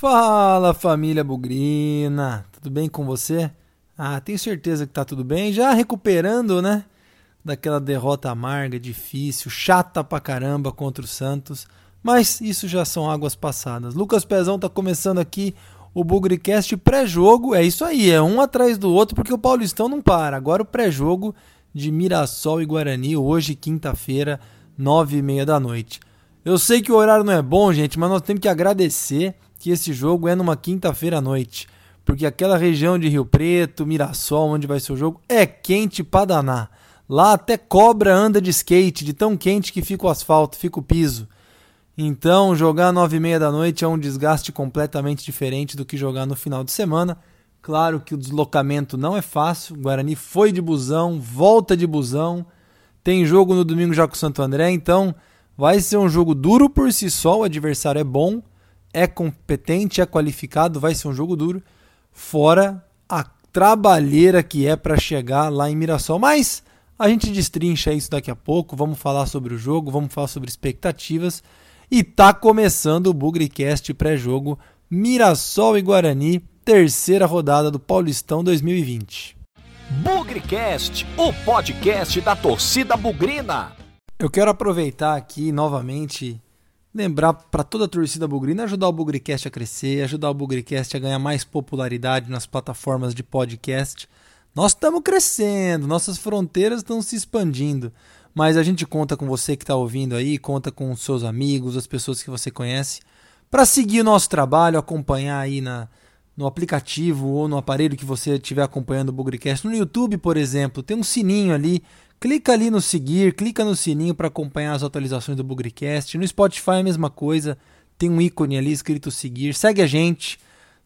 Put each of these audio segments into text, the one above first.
Fala família Bugrina, tudo bem com você? Ah, tenho certeza que tá tudo bem, já recuperando, né? Daquela derrota amarga, difícil, chata pra caramba contra o Santos, mas isso já são águas passadas. Lucas Pezão tá começando aqui o Bugricast pré-jogo, é isso aí, é um atrás do outro porque o Paulistão não para. Agora o pré-jogo de Mirassol e Guarani, hoje, quinta-feira, nove e meia da noite. Eu sei que o horário não é bom, gente, mas nós temos que agradecer que esse jogo é numa quinta-feira à noite. Porque aquela região de Rio Preto, Mirassol, onde vai ser o jogo, é quente pra danar. Lá até cobra anda de skate, de tão quente que fica o asfalto, fica o piso. Então, jogar às nove e meia da noite é um desgaste completamente diferente do que jogar no final de semana. Claro que o deslocamento não é fácil. O Guarani foi de busão, volta de busão. Tem jogo no domingo já com o Santo André, então vai ser um jogo duro por si só. O adversário é bom, é competente, é qualificado, vai ser um jogo duro, fora a trabalheira que é para chegar lá em Mirassol. Mas a gente destrincha isso daqui a pouco, vamos falar sobre o jogo, vamos falar sobre expectativas. E tá começando o Bugrecast pré-jogo Mirassol e Guarani, terceira rodada do Paulistão 2020. Bugrecast, o podcast da torcida bugrina. Eu quero aproveitar aqui novamente lembrar para toda a torcida bugrina ajudar o Bugricast a crescer, ajudar o Bugricast a ganhar mais popularidade nas plataformas de podcast. Nós estamos crescendo, nossas fronteiras estão se expandindo, mas a gente conta com você que está ouvindo aí, conta com seus amigos, as pessoas que você conhece, para seguir o nosso trabalho, acompanhar aí na, no aplicativo ou no aparelho que você estiver acompanhando o Bugricast. No YouTube, por exemplo, tem um sininho ali Clica ali no seguir, clica no sininho para acompanhar as atualizações do Bugricast. No Spotify é a mesma coisa, tem um ícone ali escrito seguir. Segue a gente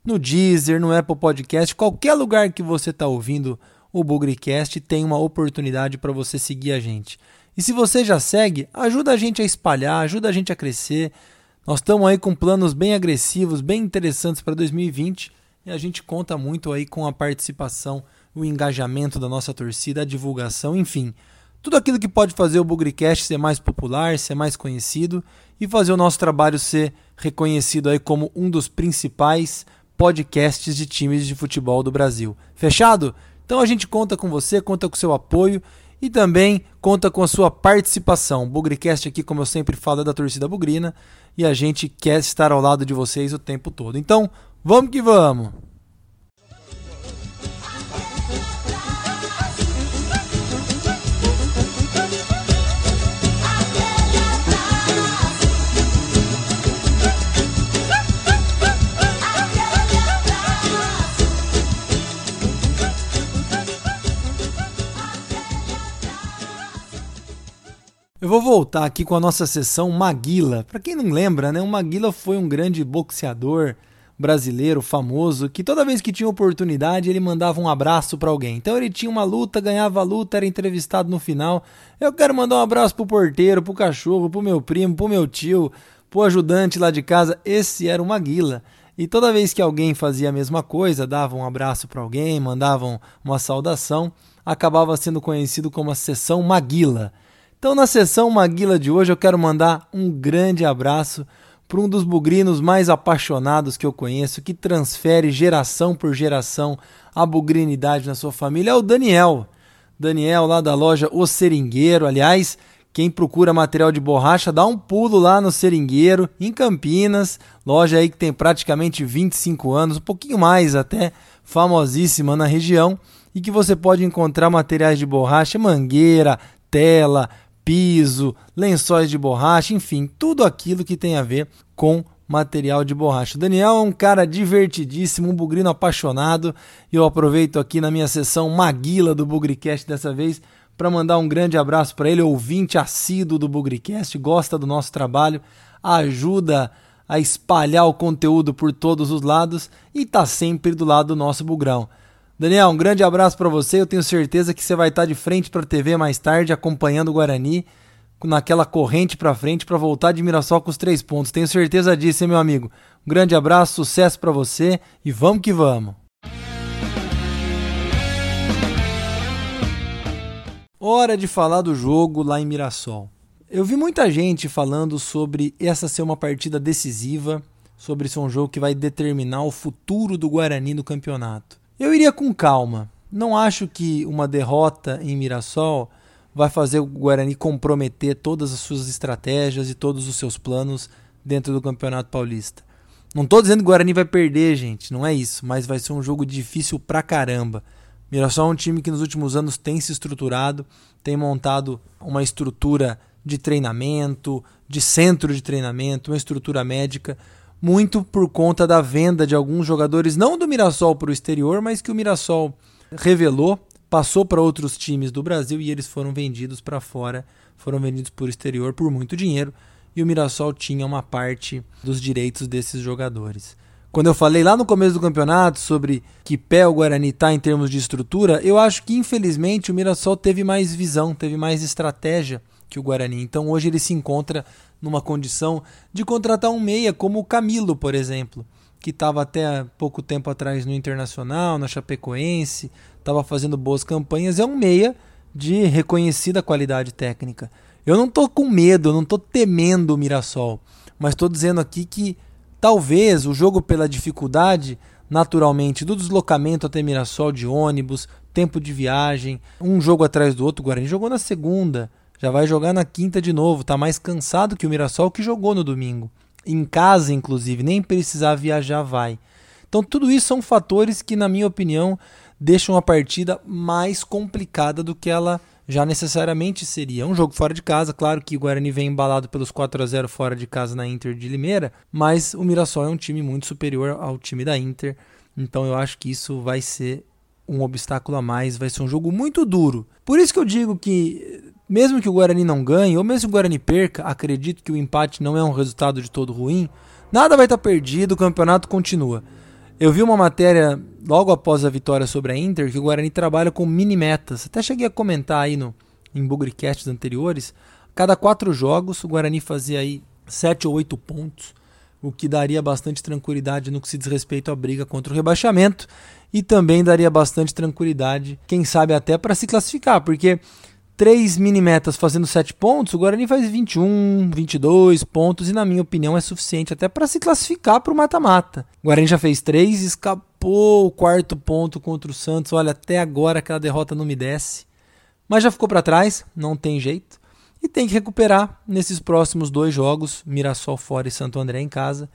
no Deezer, no Apple Podcast, qualquer lugar que você está ouvindo o Bugricast tem uma oportunidade para você seguir a gente. E se você já segue, ajuda a gente a espalhar, ajuda a gente a crescer. Nós estamos aí com planos bem agressivos, bem interessantes para 2020 e a gente conta muito aí com a participação o engajamento da nossa torcida, a divulgação, enfim. Tudo aquilo que pode fazer o Bugricast ser mais popular, ser mais conhecido e fazer o nosso trabalho ser reconhecido aí como um dos principais podcasts de times de futebol do Brasil. Fechado? Então a gente conta com você, conta com seu apoio e também conta com a sua participação. O Bugricast aqui, como eu sempre falo, é da torcida bugrina e a gente quer estar ao lado de vocês o tempo todo. Então, vamos que vamos! Eu vou voltar aqui com a nossa sessão Maguila. Para quem não lembra, né, o Maguila foi um grande boxeador brasileiro famoso que toda vez que tinha oportunidade ele mandava um abraço para alguém. Então ele tinha uma luta, ganhava a luta, era entrevistado no final. Eu quero mandar um abraço pro porteiro, pro cachorro, pro meu primo, pro meu tio, pro ajudante lá de casa. Esse era o Maguila. E toda vez que alguém fazia a mesma coisa, dava um abraço para alguém, mandavam uma saudação, acabava sendo conhecido como a sessão Maguila. Então, na sessão Maguila de hoje, eu quero mandar um grande abraço para um dos bugrinos mais apaixonados que eu conheço, que transfere geração por geração a bugrinidade na sua família, é o Daniel. Daniel, lá da loja O Seringueiro. Aliás, quem procura material de borracha, dá um pulo lá no Seringueiro, em Campinas. Loja aí que tem praticamente 25 anos, um pouquinho mais até, famosíssima na região. E que você pode encontrar materiais de borracha, mangueira, tela, piso, lençóis de borracha, enfim, tudo aquilo que tem a ver com material de borracha. O Daniel é um cara divertidíssimo, um bugrino apaixonado, e eu aproveito aqui na minha sessão Maguila do Bugricast dessa vez para mandar um grande abraço para ele, ouvinte assíduo do Bugricast, gosta do nosso trabalho, ajuda a espalhar o conteúdo por todos os lados e está sempre do lado do nosso bugrão. Daniel, um grande abraço para você. Eu tenho certeza que você vai estar de frente para a TV mais tarde, acompanhando o Guarani naquela corrente para frente para voltar de Mirassol com os três pontos. Tenho certeza disso, hein, meu amigo. Um grande abraço, sucesso para você e vamos que vamos. Hora de falar do jogo lá em Mirassol. Eu vi muita gente falando sobre essa ser uma partida decisiva, sobre ser um jogo que vai determinar o futuro do Guarani no campeonato. Eu iria com calma. Não acho que uma derrota em Mirassol vai fazer o Guarani comprometer todas as suas estratégias e todos os seus planos dentro do Campeonato Paulista. Não estou dizendo que o Guarani vai perder, gente, não é isso, mas vai ser um jogo difícil pra caramba. Mirassol é um time que nos últimos anos tem se estruturado, tem montado uma estrutura de treinamento, de centro de treinamento, uma estrutura médica, muito por conta da venda de alguns jogadores, não do Mirassol para o exterior, mas que o Mirassol revelou passou para outros times do Brasil e eles foram vendidos para fora, foram vendidos por exterior por muito dinheiro e o Mirassol tinha uma parte dos direitos desses jogadores. Quando eu falei lá no começo do campeonato sobre que pé o Guarani está em termos de estrutura, eu acho que infelizmente o Mirassol teve mais visão, teve mais estratégia que o Guarani. Então hoje ele se encontra numa condição de contratar um meia como o Camilo, por exemplo, que estava até pouco tempo atrás no Internacional, na Chapecoense, estava fazendo boas campanhas, é um meia de reconhecida qualidade técnica. Eu não estou com medo, não estou temendo o Mirassol, mas estou dizendo aqui que talvez o jogo pela dificuldade naturalmente do deslocamento até Mirassol de ônibus, tempo de viagem, um jogo atrás do outro, o Guarani jogou na segunda, já vai jogar na quinta de novo, está mais cansado que o Mirassol que jogou no domingo. Em casa, inclusive, nem precisar viajar vai. Então tudo isso são fatores que, na minha opinião, deixam a partida mais complicada do que ela já necessariamente seria. Um jogo fora de casa, claro que o Guarani vem embalado pelos 4 a 0 fora de casa na Inter de Limeira, mas o Mirassol é um time muito superior ao time da Inter, então eu acho que isso vai ser um obstáculo a mais, vai ser um jogo muito duro. Por isso que eu digo que mesmo que o Guarani não ganhe, ou mesmo que o Guarani perca, acredito que o empate não é um resultado de todo ruim. Nada vai estar perdido, o campeonato continua. Eu vi uma matéria logo após a vitória sobre a Inter que o Guarani trabalha com mini metas. Até cheguei a comentar aí no, em Bugricasts anteriores. Cada quatro jogos o Guarani fazia aí sete ou oito pontos, o que daria bastante tranquilidade no que se diz respeito à briga contra o rebaixamento e também daria bastante tranquilidade, quem sabe até para se classificar, porque três mini metas fazendo 7 pontos, o Guarani faz 21, 22 pontos e, na minha opinião, é suficiente até para se classificar para o mata-mata. O Guarani já fez 3, escapou o quarto ponto contra o Santos. Olha, até agora aquela derrota não me desce. Mas já ficou para trás, não tem jeito. E tem que recuperar nesses próximos dois jogos, Mirassol fora e Santo André em casa,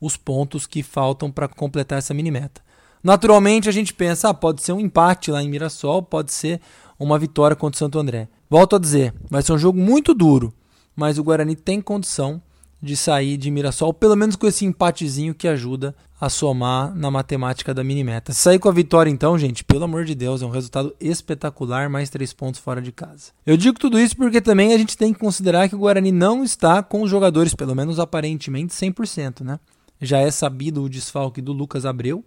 os pontos que faltam para completar essa mini meta. Naturalmente a gente pensa, ah, pode ser um empate lá em Mirassol, pode ser uma vitória contra o Santo André. Volto a dizer, vai ser um jogo muito duro, mas o Guarani tem condição de sair de Mirassol, pelo menos com esse empatezinho que ajuda a somar na matemática da mini-meta. Sair com a vitória então, gente, pelo amor de Deus, é um resultado espetacular, mais três pontos fora de casa. Eu digo tudo isso porque também a gente tem que considerar que o Guarani não está com os jogadores, pelo menos aparentemente, 100%, né? Já é sabido o desfalque do Lucas Abreu,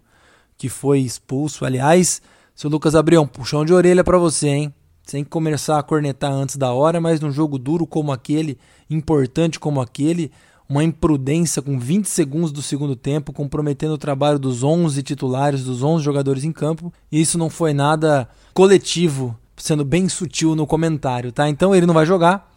que foi expulso, aliás, seu Lucas Abrião, puxão de orelha para você, hein? Sem começar a cornetar antes da hora, mas num jogo duro como aquele, importante como aquele, uma imprudência com 20 segundos do segundo tempo, comprometendo o trabalho dos 11 titulares, dos 11 jogadores em campo. E isso não foi nada coletivo, sendo bem sutil no comentário, tá? Então ele não vai jogar.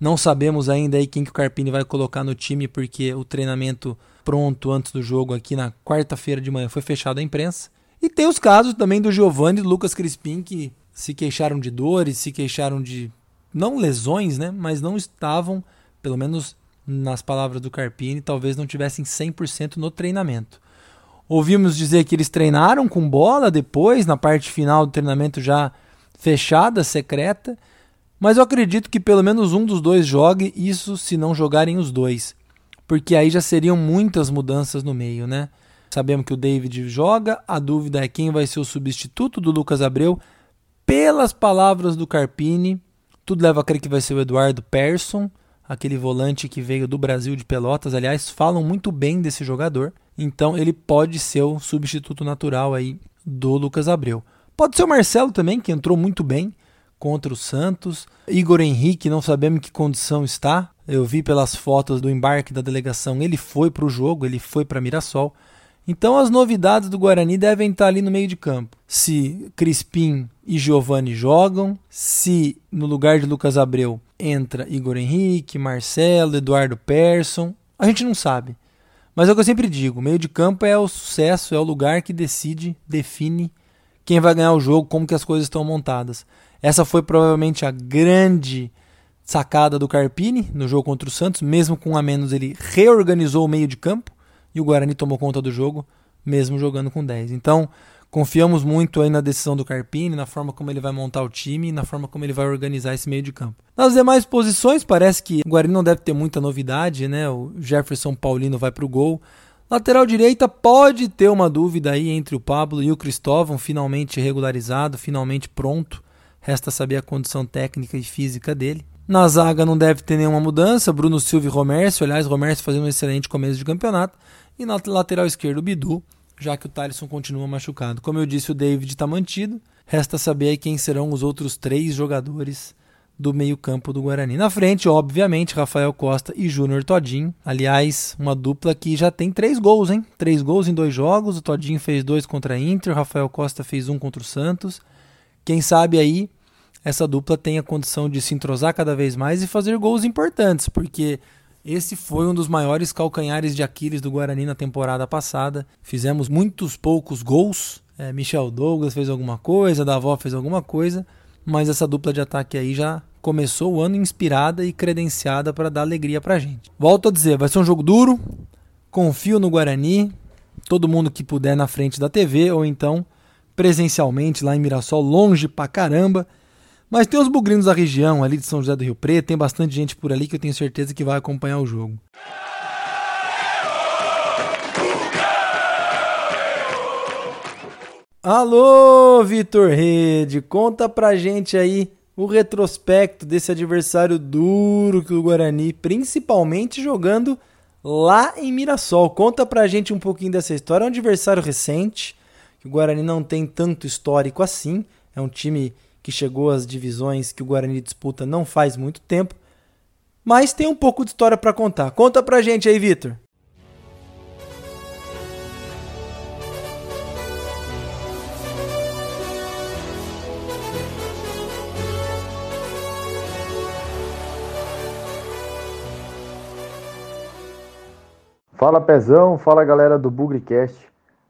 Não sabemos ainda aí quem que o Carpini vai colocar no time, porque o treinamento pronto antes do jogo aqui na quarta-feira de manhã foi fechado à imprensa. E tem os casos também do Giovanni e do Lucas Crispim que se queixaram de dores, se queixaram de não lesões, né, mas não estavam, pelo menos nas palavras do Carpini, talvez não tivessem 100% no treinamento. Ouvimos dizer que eles treinaram com bola depois, na parte final do treinamento já fechada, secreta, mas eu acredito que pelo menos um dos dois jogue, isso se não jogarem os dois, porque aí já seriam muitas mudanças no meio, né? Sabemos que o David joga, a dúvida é quem vai ser o substituto do Lucas Abreu. Pelas palavras do Carpini, tudo leva a crer que vai ser o Eduardo Persson, aquele volante que veio do Brasil de Pelotas. Aliás, falam muito bem desse jogador. Então ele pode ser o substituto natural aí do Lucas Abreu. Pode ser o Marcelo também, que entrou muito bem contra o Santos. Igor Henrique, não sabemos em que condição está. Eu vi pelas fotos do embarque da delegação, ele foi para o jogo, ele foi para Mirassol. Então as novidades do Guarani devem estar ali no meio de campo. Se Crispim e Giovani jogam, se no lugar de Lucas Abreu entra Igor Henrique, Marcelo, Eduardo Persson, a gente não sabe. Mas é o que eu sempre digo: meio de campo é o sucesso, é o lugar que decide, define quem vai ganhar o jogo, como que as coisas estão montadas. Essa foi provavelmente a grande sacada do Carpini no jogo contra o Santos, mesmo com a menos ele reorganizou o meio de campo e o Guarani tomou conta do jogo, mesmo jogando com 10. Então, confiamos muito aí na decisão do Carpini, na forma como ele vai montar o time e na forma como ele vai organizar esse meio de campo. Nas demais posições, parece que o Guarani não deve ter muita novidade, né? O Jefferson Paulino vai para o gol. Lateral direita pode ter uma dúvida aí entre o Pablo e o Cristóvão, finalmente regularizado, finalmente pronto. Resta saber a condição técnica e física dele. Na zaga não deve ter nenhuma mudança. Bruno Silva e Romércio. Aliás, Romércio fazendo um excelente começo de campeonato. E na lateral esquerda, o Bidu, já que o Thalisson continua machucado. Como eu disse, o David está mantido. Resta saber quem serão os outros três jogadores do meio-campo do Guarani. Na frente, obviamente, Rafael Costa e Júnior Todinho. Aliás, uma dupla que já tem três gols, hein? Três gols em dois jogos. O Todinho fez dois contra a Inter, o Rafael Costa fez um contra o Santos. Quem sabe aí essa dupla tem a condição de se entrosar cada vez mais e fazer gols importantes, porque esse foi um dos maiores calcanhares de Aquiles do Guarani na temporada passada. Fizemos muitos poucos gols. É, Michel Douglas fez alguma coisa, Davó fez alguma coisa, mas essa dupla de ataque aí já começou o ano inspirada e credenciada para dar alegria para gente. Volto a dizer, vai ser um jogo duro. Confio no Guarani. Todo mundo que puder na frente da TV ou então presencialmente lá em Mirassol, longe pra caramba. Mas tem os bugrinos da região ali de São José do Rio Preto, tem bastante gente por ali que eu tenho certeza que vai acompanhar o jogo. Alô, Vitor Rede, conta pra gente aí o retrospecto desse adversário duro que o Guarani, principalmente jogando lá em Mirassol. Conta pra gente um pouquinho dessa história. É um adversário recente, que o Guarani não tem tanto histórico assim. É um time que chegou às divisões que o Guarani disputa não faz muito tempo, mas tem um pouco de história para contar. Conta pra gente aí, Vitor. Fala Pezão, fala galera do Bugricast.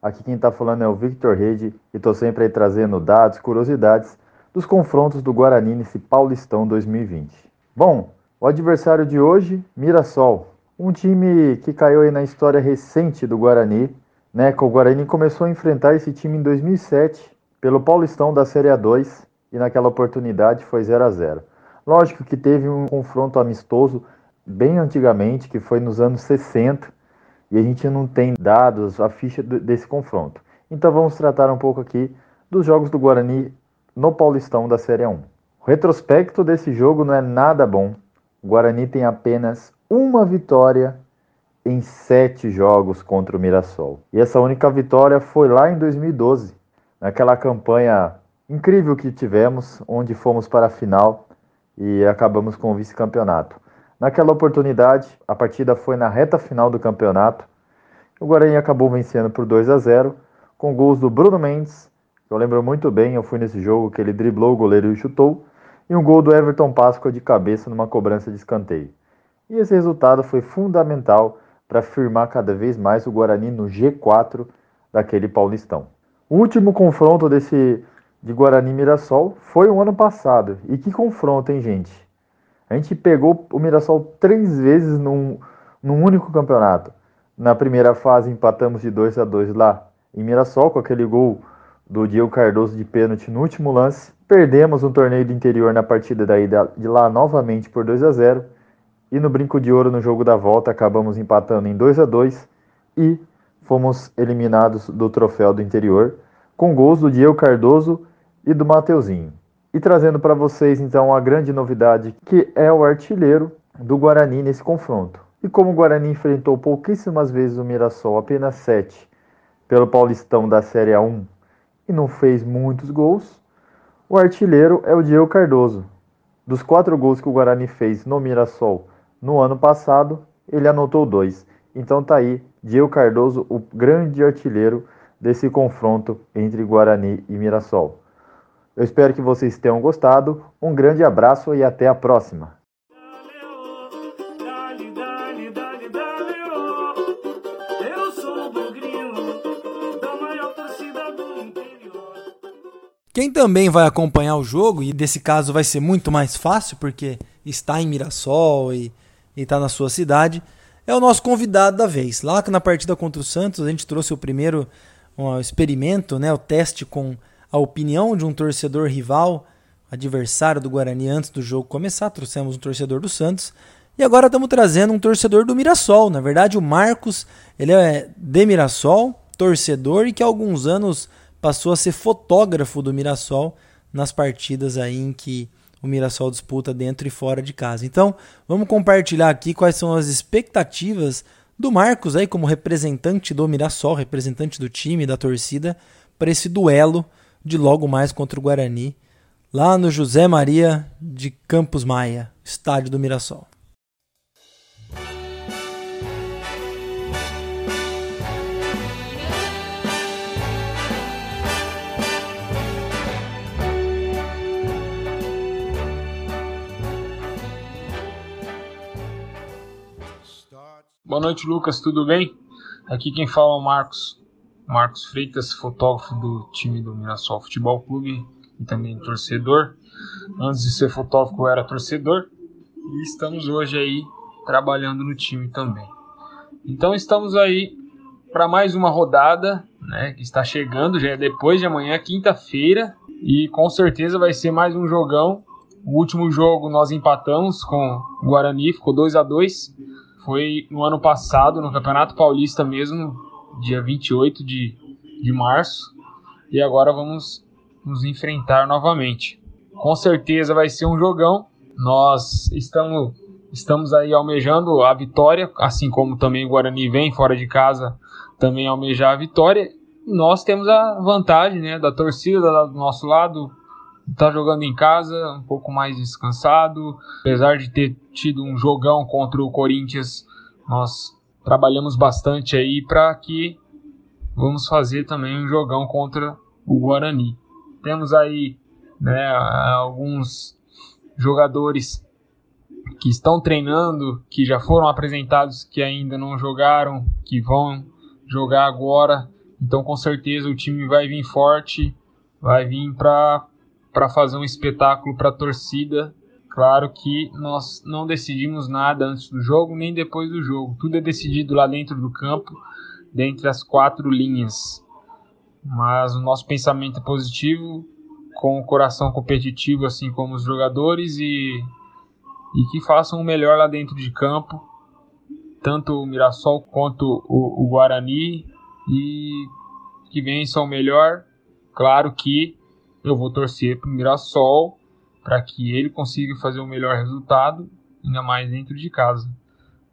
Aqui quem tá falando é o Victor Rede e tô sempre aí trazendo dados, curiosidades dos confrontos do Guarani nesse Paulistão 2020. Bom, o adversário de hoje, Mirassol, um time que caiu aí na história recente do Guarani, né? Que o Guarani começou a enfrentar esse time em 2007 pelo Paulistão da Série A2 e naquela oportunidade foi 0 a 0. Lógico que teve um confronto amistoso bem antigamente, que foi nos anos 60, e a gente não tem dados, a ficha desse confronto. Então vamos tratar um pouco aqui dos jogos do Guarani no Paulistão da Série 1. O retrospecto desse jogo não é nada bom. O Guarani tem apenas uma vitória em sete jogos contra o Mirassol. E essa única vitória foi lá em 2012, naquela campanha incrível que tivemos, onde fomos para a final e acabamos com o vice-campeonato. Naquela oportunidade, a partida foi na reta final do campeonato. O Guarani acabou vencendo por 2 a 0, com gols do Bruno Mendes eu lembro muito bem, eu fui nesse jogo que ele driblou o goleiro e chutou, e um gol do Everton Páscoa de cabeça numa cobrança de escanteio. E esse resultado foi fundamental para firmar cada vez mais o Guarani no G4 daquele Paulistão. O último confronto desse de Guarani Mirassol foi o ano passado. E que confronto, hein, gente? A gente pegou o Mirassol três vezes num, num único campeonato. Na primeira fase empatamos de 2 a 2 lá em Mirassol com aquele gol do Diego Cardoso de pênalti no último lance. Perdemos um torneio do interior na partida da ida de lá novamente por 2 a 0 e no brinco de ouro no jogo da volta acabamos empatando em 2 a 2 e fomos eliminados do troféu do interior com gols do Diego Cardoso e do Mateuzinho. E trazendo para vocês então a grande novidade que é o artilheiro do Guarani nesse confronto. E como o Guarani enfrentou pouquíssimas vezes o Mirassol, apenas 7, pelo Paulistão da Série A1 e não fez muitos gols. O artilheiro é o Diego Cardoso. Dos quatro gols que o Guarani fez no Mirassol no ano passado, ele anotou dois. Então tá aí, Diego Cardoso, o grande artilheiro desse confronto entre Guarani e Mirassol. Eu espero que vocês tenham gostado. Um grande abraço e até a próxima. Quem também vai acompanhar o jogo, e desse caso vai ser muito mais fácil, porque está em Mirassol e está na sua cidade, é o nosso convidado da vez. Lá na partida contra o Santos, a gente trouxe o primeiro um experimento, né, o teste com a opinião de um torcedor rival, adversário do Guarani antes do jogo começar. Trouxemos um torcedor do Santos. E agora estamos trazendo um torcedor do Mirassol. Na verdade, o Marcos, ele é de Mirassol, torcedor e que há alguns anos passou a ser fotógrafo do Mirassol nas partidas aí em que o Mirassol disputa dentro e fora de casa. Então, vamos compartilhar aqui quais são as expectativas do Marcos aí como representante do Mirassol, representante do time, da torcida, para esse duelo de logo mais contra o Guarani, lá no José Maria de Campos Maia, estádio do Mirassol. Boa noite, Lucas, tudo bem? Aqui quem fala é o Marcos, Marcos Freitas, fotógrafo do time do Mirassol Futebol Clube e também torcedor. Antes de ser fotógrafo, eu era torcedor e estamos hoje aí trabalhando no time também. Então estamos aí para mais uma rodada, né, que está chegando, já é depois de amanhã, quinta-feira, e com certeza vai ser mais um jogão. O último jogo nós empatamos com o Guarani, ficou 2 a 2 foi no ano passado, no Campeonato Paulista mesmo, dia 28 de, de março. E agora vamos nos enfrentar novamente. Com certeza vai ser um jogão. Nós estamos, estamos aí almejando a vitória, assim como também o Guarani vem fora de casa também almejar a vitória. Nós temos a vantagem né, da torcida do nosso lado, tá jogando em casa, um pouco mais descansado. Apesar de ter tido um jogão contra o Corinthians, nós trabalhamos bastante aí para que vamos fazer também um jogão contra o Guarani. Temos aí né, alguns jogadores que estão treinando, que já foram apresentados, que ainda não jogaram, que vão jogar agora. Então, com certeza, o time vai vir forte, vai vir para para fazer um espetáculo para a torcida. Claro que nós não decidimos nada antes do jogo nem depois do jogo. Tudo é decidido lá dentro do campo, dentre as quatro linhas. Mas o nosso pensamento é positivo, com o coração competitivo, assim como os jogadores, e, e que façam o melhor lá dentro de campo, tanto o Mirassol quanto o, o Guarani, e que vençam o melhor. Claro que eu vou torcer para o Mirassol para que ele consiga fazer o melhor resultado, ainda mais dentro de casa.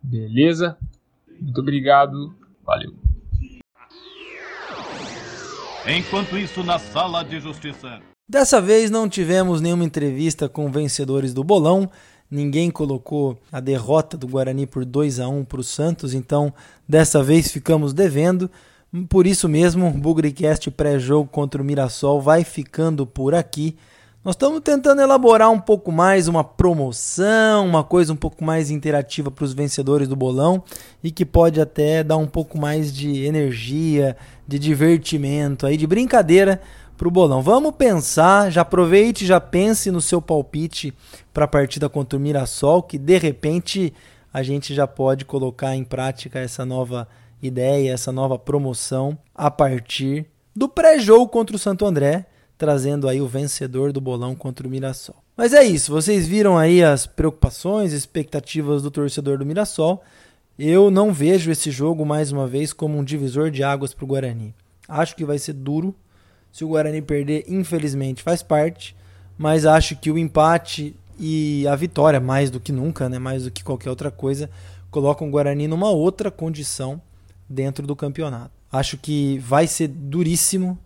Beleza? Muito obrigado. Valeu. Enquanto isso, na sala de justiça. Dessa vez não tivemos nenhuma entrevista com vencedores do bolão. Ninguém colocou a derrota do Guarani por 2 a 1 para o Santos, então dessa vez ficamos devendo. Por isso mesmo, o Bugricast pré-jogo contra o Mirassol vai ficando por aqui. Nós estamos tentando elaborar um pouco mais uma promoção, uma coisa um pouco mais interativa para os vencedores do bolão e que pode até dar um pouco mais de energia, de divertimento, aí de brincadeira para o bolão. Vamos pensar, já aproveite, já pense no seu palpite para a partida contra o Mirassol, que de repente a gente já pode colocar em prática essa nova ideia, essa nova promoção a partir do pré-jogo contra o Santo André, trazendo aí o vencedor do bolão contra o Mirassol. Mas é isso, vocês viram aí as preocupações, expectativas do torcedor do Mirassol. Eu não vejo esse jogo mais uma vez como um divisor de águas para o Guarani. Acho que vai ser duro. Se o Guarani perder, infelizmente faz parte, mas acho que o empate e a vitória, mais do que nunca, né, mais do que qualquer outra coisa, colocam o Guarani numa outra condição dentro do campeonato. Acho que vai ser duríssimo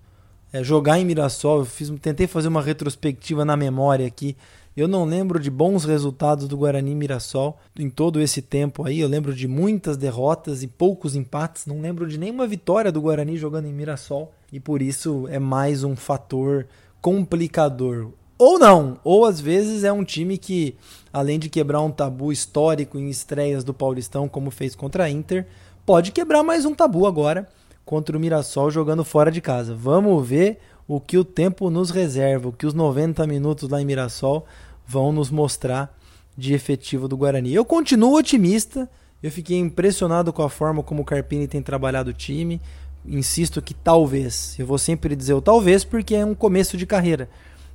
é, jogar em Mirassol. Eu fiz, tentei fazer uma retrospectiva na memória aqui. Eu não lembro de bons resultados do Guarani Mirassol em todo esse tempo aí. Eu lembro de muitas derrotas e poucos empates. Não lembro de nenhuma vitória do Guarani jogando em Mirassol. E por isso é mais um fator complicador. Ou não, ou às vezes é um time que, além de quebrar um tabu histórico em estreias do Paulistão, como fez contra a Inter, pode quebrar mais um tabu agora contra o Mirassol jogando fora de casa. Vamos ver o que o tempo nos reserva, o que os 90 minutos lá em Mirassol vão nos mostrar de efetivo do Guarani. Eu continuo otimista, eu fiquei impressionado com a forma como o Carpini tem trabalhado o time. Insisto que talvez, eu vou sempre dizer o talvez porque é um começo de carreira,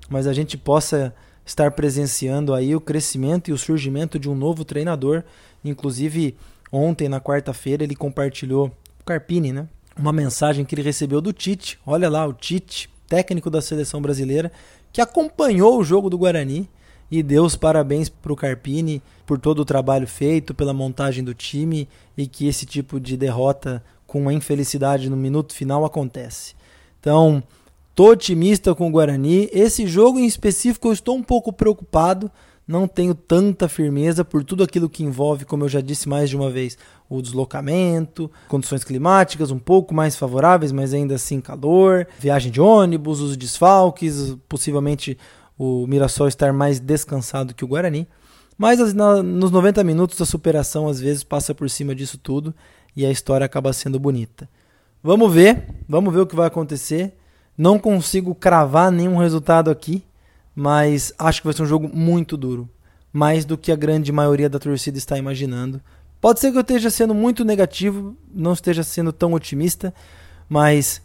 mas a gente possa estar presenciando aí o crescimento e o surgimento de um novo treinador. Inclusive, ontem, na quarta-feira, ele compartilhou, o Carpini, né? Uma mensagem que ele recebeu do Tite. Olha lá, o Tite, técnico da seleção brasileira, que acompanhou o jogo do Guarani e deu os parabéns para o Carpini por todo o trabalho feito, pela montagem do time e que esse tipo de derrota com a infelicidade no minuto final acontece. Então, tô otimista com o Guarani. Esse jogo em específico eu estou um pouco preocupado, não tenho tanta firmeza por tudo aquilo que envolve, como eu já disse mais de uma vez, o deslocamento, condições climáticas um pouco mais favoráveis, mas ainda assim calor, viagem de ônibus, os desfalques, possivelmente o Mirassol estar mais descansado que o Guarani. Mas na, nos 90 minutos a superação às vezes passa por cima disso tudo e a história acaba sendo bonita. Vamos ver, vamos ver o que vai acontecer. Não consigo cravar nenhum resultado aqui, mas acho que vai ser um jogo muito duro, mais do que a grande maioria da torcida está imaginando. Pode ser que eu esteja sendo muito negativo, não esteja sendo tão otimista, mas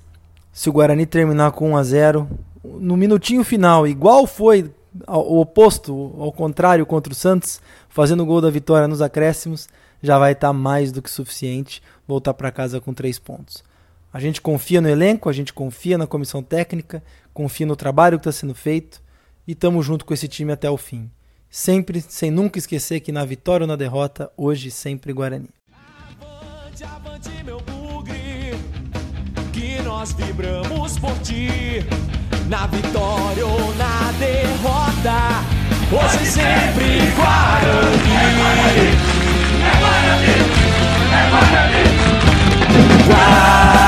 se o Guarani terminar com 1 a 0, no minutinho final, igual foi o oposto, ao contrário, contra o Santos, fazendo o gol da vitória nos acréscimos, já vai estar mais do que suficiente voltar para casa com três pontos. A gente confia no elenco, a gente confia na comissão técnica, confia no trabalho que está sendo feito e tamo junto com esse time até o fim. Sempre, sem nunca esquecer que na vitória ou na derrota, hoje sempre Guarani. Avante, avante, meu bugre, que nós vibramos por ti. Na vitória ou na derrota, hoje sempre Guarani. É Guarani, é Guarani, é Guarani. Guarani.